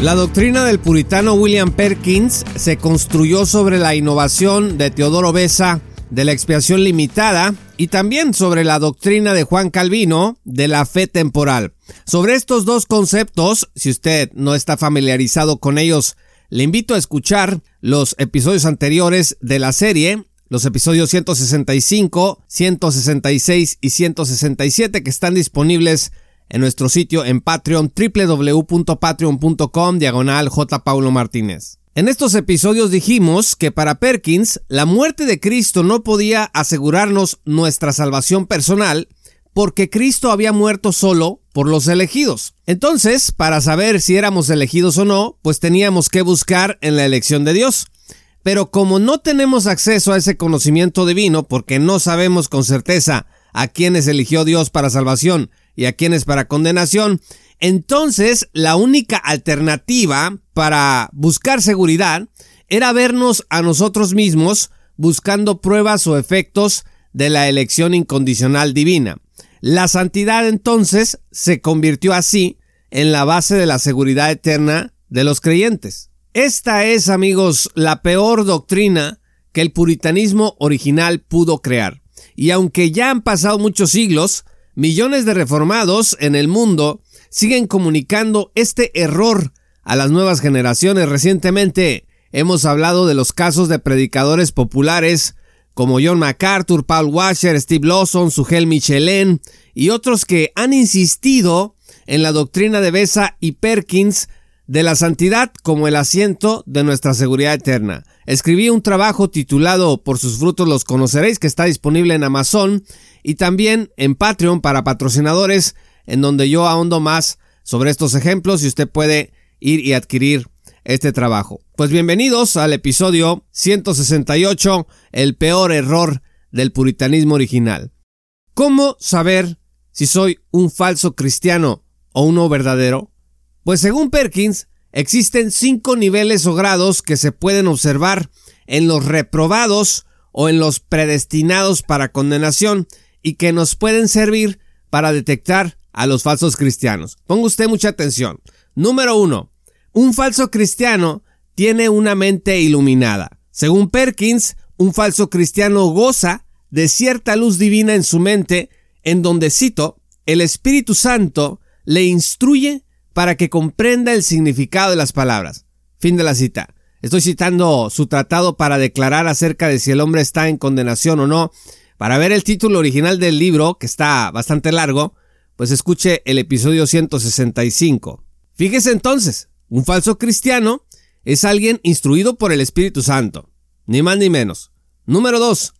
La doctrina del puritano William Perkins se construyó sobre la innovación de Teodoro Besa de la expiación limitada y también sobre la doctrina de Juan Calvino de la fe temporal. Sobre estos dos conceptos, si usted no está familiarizado con ellos, le invito a escuchar los episodios anteriores de la serie, los episodios 165, 166 y 167 que están disponibles en nuestro sitio en Patreon www.patreon.com diagonal J. Paulo Martínez. En estos episodios dijimos que para Perkins la muerte de Cristo no podía asegurarnos nuestra salvación personal porque Cristo había muerto solo por los elegidos. Entonces, para saber si éramos elegidos o no, pues teníamos que buscar en la elección de Dios. Pero como no tenemos acceso a ese conocimiento divino porque no sabemos con certeza a quiénes eligió Dios para salvación y a quienes para condenación. Entonces, la única alternativa para buscar seguridad era vernos a nosotros mismos buscando pruebas o efectos de la elección incondicional divina. La santidad entonces se convirtió así en la base de la seguridad eterna de los creyentes. Esta es, amigos, la peor doctrina que el puritanismo original pudo crear. Y aunque ya han pasado muchos siglos, Millones de reformados en el mundo siguen comunicando este error a las nuevas generaciones. Recientemente hemos hablado de los casos de predicadores populares como John MacArthur, Paul Washer, Steve Lawson, Sugel Michelin y otros que han insistido en la doctrina de Besa y Perkins de la santidad como el asiento de nuestra seguridad eterna. Escribí un trabajo titulado Por sus frutos los conoceréis que está disponible en Amazon y también en Patreon para patrocinadores en donde yo ahondo más sobre estos ejemplos y usted puede ir y adquirir este trabajo. Pues bienvenidos al episodio 168, el peor error del puritanismo original. ¿Cómo saber si soy un falso cristiano o uno verdadero? Pues según Perkins, existen cinco niveles o grados que se pueden observar en los reprobados o en los predestinados para condenación y que nos pueden servir para detectar a los falsos cristianos. Ponga usted mucha atención. Número uno, un falso cristiano tiene una mente iluminada. Según Perkins, un falso cristiano goza de cierta luz divina en su mente, en donde, cito, el Espíritu Santo le instruye para que comprenda el significado de las palabras. Fin de la cita. Estoy citando su tratado para declarar acerca de si el hombre está en condenación o no. Para ver el título original del libro, que está bastante largo, pues escuche el episodio 165. Fíjese entonces, un falso cristiano es alguien instruido por el Espíritu Santo, ni más ni menos. Número 2.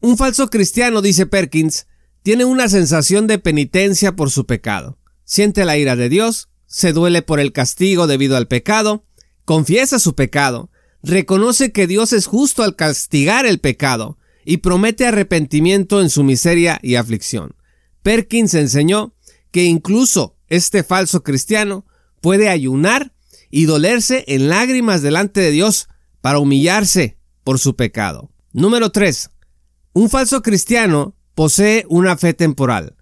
Un falso cristiano, dice Perkins, tiene una sensación de penitencia por su pecado. Siente la ira de Dios, se duele por el castigo debido al pecado, confiesa su pecado, reconoce que Dios es justo al castigar el pecado y promete arrepentimiento en su miseria y aflicción. Perkins enseñó que incluso este falso cristiano puede ayunar y dolerse en lágrimas delante de Dios para humillarse por su pecado. Número 3. Un falso cristiano posee una fe temporal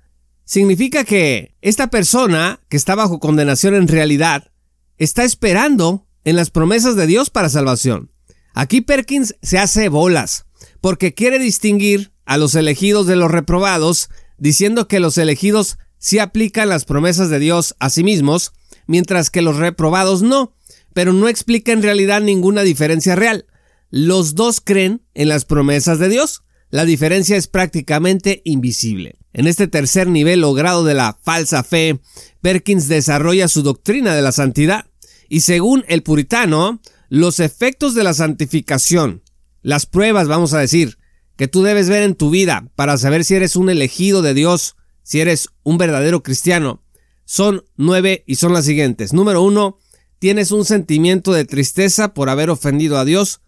significa que esta persona que está bajo condenación en realidad está esperando en las promesas de Dios para salvación. Aquí Perkins se hace bolas porque quiere distinguir a los elegidos de los reprobados diciendo que los elegidos sí aplican las promesas de Dios a sí mismos, mientras que los reprobados no, pero no explica en realidad ninguna diferencia real. Los dos creen en las promesas de Dios. La diferencia es prácticamente invisible. En este tercer nivel o grado de la falsa fe, Perkins desarrolla su doctrina de la santidad y según el puritano, los efectos de la santificación, las pruebas, vamos a decir, que tú debes ver en tu vida para saber si eres un elegido de Dios, si eres un verdadero cristiano, son nueve y son las siguientes. Número uno, tienes un sentimiento de tristeza por haber ofendido a Dios.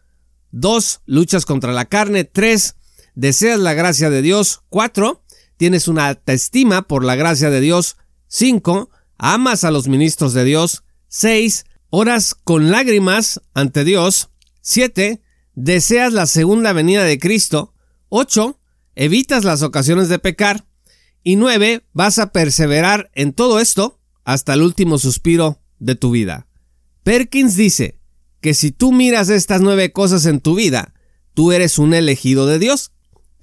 Dos, luchas contra la carne. Tres, deseas la gracia de Dios. Cuatro, tienes una alta estima por la gracia de Dios. Cinco, amas a los ministros de Dios. Seis, oras con lágrimas ante Dios. Siete, deseas la segunda venida de Cristo. Ocho, evitas las ocasiones de pecar. Y nueve, vas a perseverar en todo esto hasta el último suspiro de tu vida. Perkins dice que si tú miras estas nueve cosas en tu vida, tú eres un elegido de Dios.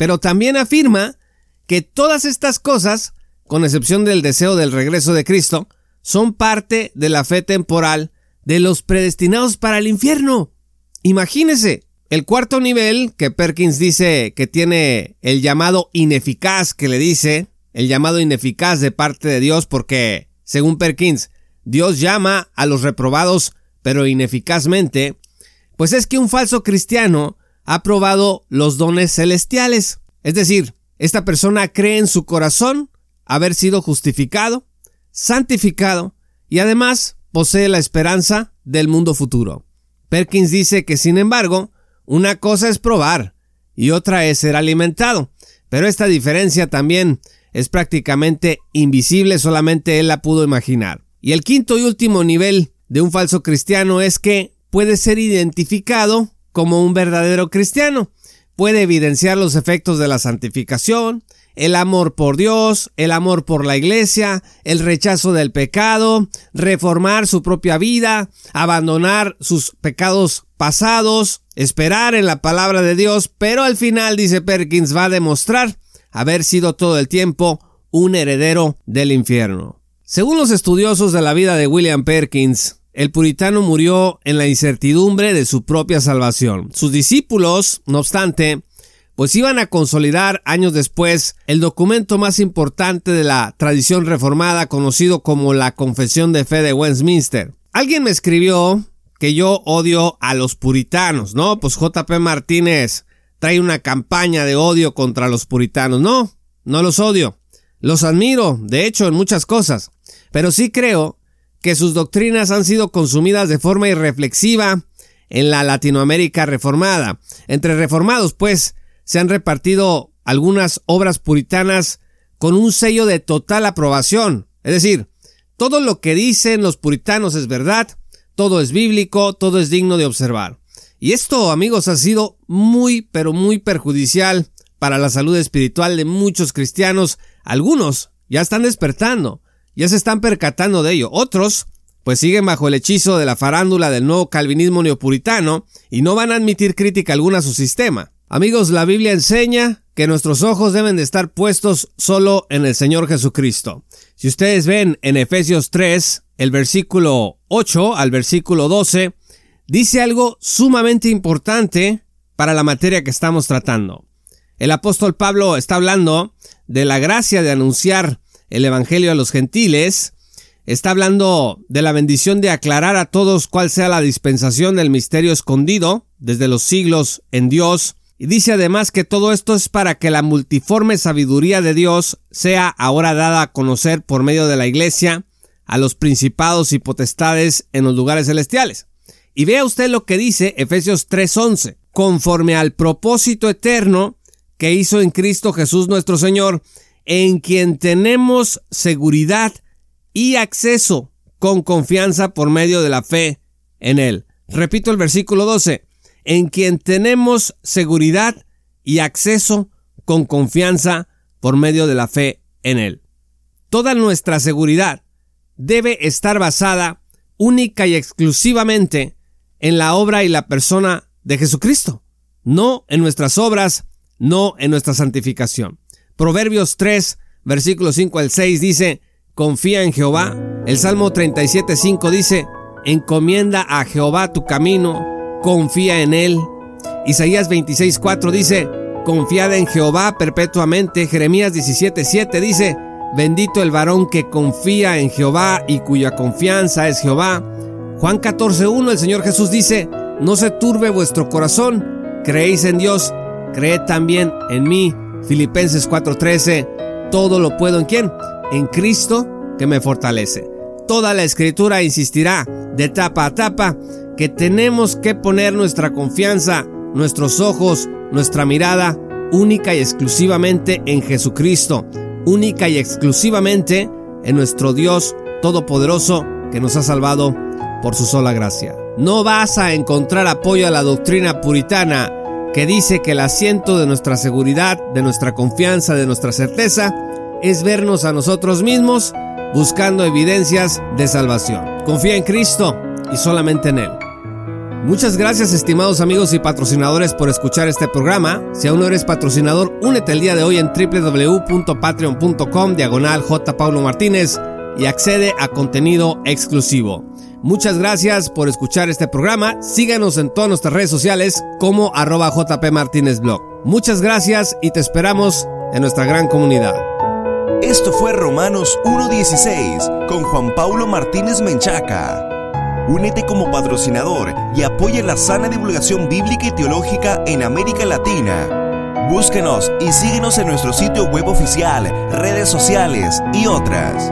Pero también afirma que todas estas cosas, con excepción del deseo del regreso de Cristo, son parte de la fe temporal de los predestinados para el infierno. Imagínese, el cuarto nivel que Perkins dice que tiene el llamado ineficaz que le dice, el llamado ineficaz de parte de Dios porque, según Perkins, Dios llama a los reprobados pero ineficazmente, pues es que un falso cristiano ha probado los dones celestiales. Es decir, esta persona cree en su corazón haber sido justificado, santificado y además posee la esperanza del mundo futuro. Perkins dice que sin embargo, una cosa es probar y otra es ser alimentado, pero esta diferencia también es prácticamente invisible, solamente él la pudo imaginar. Y el quinto y último nivel de un falso cristiano es que puede ser identificado como un verdadero cristiano. Puede evidenciar los efectos de la santificación, el amor por Dios, el amor por la iglesia, el rechazo del pecado, reformar su propia vida, abandonar sus pecados pasados, esperar en la palabra de Dios, pero al final, dice Perkins, va a demostrar haber sido todo el tiempo un heredero del infierno. Según los estudiosos de la vida de William Perkins, el puritano murió en la incertidumbre de su propia salvación. Sus discípulos, no obstante, pues iban a consolidar años después el documento más importante de la tradición reformada conocido como la Confesión de Fe de Westminster. Alguien me escribió que yo odio a los puritanos, ¿no? Pues JP Martínez trae una campaña de odio contra los puritanos. No, no los odio. Los admiro, de hecho, en muchas cosas. Pero sí creo que sus doctrinas han sido consumidas de forma irreflexiva en la Latinoamérica reformada. Entre reformados, pues, se han repartido algunas obras puritanas con un sello de total aprobación. Es decir, todo lo que dicen los puritanos es verdad, todo es bíblico, todo es digno de observar. Y esto, amigos, ha sido muy, pero muy perjudicial para la salud espiritual de muchos cristianos. Algunos ya están despertando, ya se están percatando de ello. Otros, pues siguen bajo el hechizo de la farándula del nuevo calvinismo neopuritano y no van a admitir crítica alguna a su sistema. Amigos, la Biblia enseña que nuestros ojos deben de estar puestos solo en el Señor Jesucristo. Si ustedes ven en Efesios 3, el versículo 8 al versículo 12, dice algo sumamente importante para la materia que estamos tratando. El apóstol Pablo está hablando de la gracia de anunciar el Evangelio a los gentiles, está hablando de la bendición de aclarar a todos cuál sea la dispensación del misterio escondido desde los siglos en Dios, y dice además que todo esto es para que la multiforme sabiduría de Dios sea ahora dada a conocer por medio de la iglesia a los principados y potestades en los lugares celestiales. Y vea usted lo que dice Efesios 3:11, conforme al propósito eterno que hizo en Cristo Jesús nuestro Señor, en quien tenemos seguridad y acceso con confianza por medio de la fe en Él. Repito el versículo 12, en quien tenemos seguridad y acceso con confianza por medio de la fe en Él. Toda nuestra seguridad debe estar basada única y exclusivamente en la obra y la persona de Jesucristo, no en nuestras obras, no en nuestra santificación. Proverbios 3, versículos 5 al 6 dice, confía en Jehová. El Salmo 37, 5 dice, encomienda a Jehová tu camino, confía en él. Isaías 26, 4 dice, confiad en Jehová perpetuamente. Jeremías 17, 7 dice, bendito el varón que confía en Jehová y cuya confianza es Jehová. Juan 14.1 el Señor Jesús dice, no se turbe vuestro corazón, creéis en Dios, creed también en mí. Filipenses 4:13, todo lo puedo en quién? En Cristo que me fortalece. Toda la escritura insistirá de tapa a tapa que tenemos que poner nuestra confianza, nuestros ojos, nuestra mirada única y exclusivamente en Jesucristo, única y exclusivamente en nuestro Dios Todopoderoso que nos ha salvado por su sola gracia. No vas a encontrar apoyo a la doctrina puritana que dice que el asiento de nuestra seguridad, de nuestra confianza, de nuestra certeza, es vernos a nosotros mismos buscando evidencias de salvación. Confía en Cristo y solamente en Él. Muchas gracias estimados amigos y patrocinadores por escuchar este programa. Si aún no eres patrocinador, únete el día de hoy en www.patreon.com diagonal J. Paulo Martínez y accede a contenido exclusivo. Muchas gracias por escuchar este programa. Síganos en todas nuestras redes sociales como arroba JP Martínez Blog. Muchas gracias y te esperamos en nuestra gran comunidad. Esto fue Romanos 1.16 con Juan Paulo Martínez Menchaca. Únete como patrocinador y apoya la sana divulgación bíblica y teológica en América Latina. Búsquenos y síguenos en nuestro sitio web oficial, redes sociales y otras.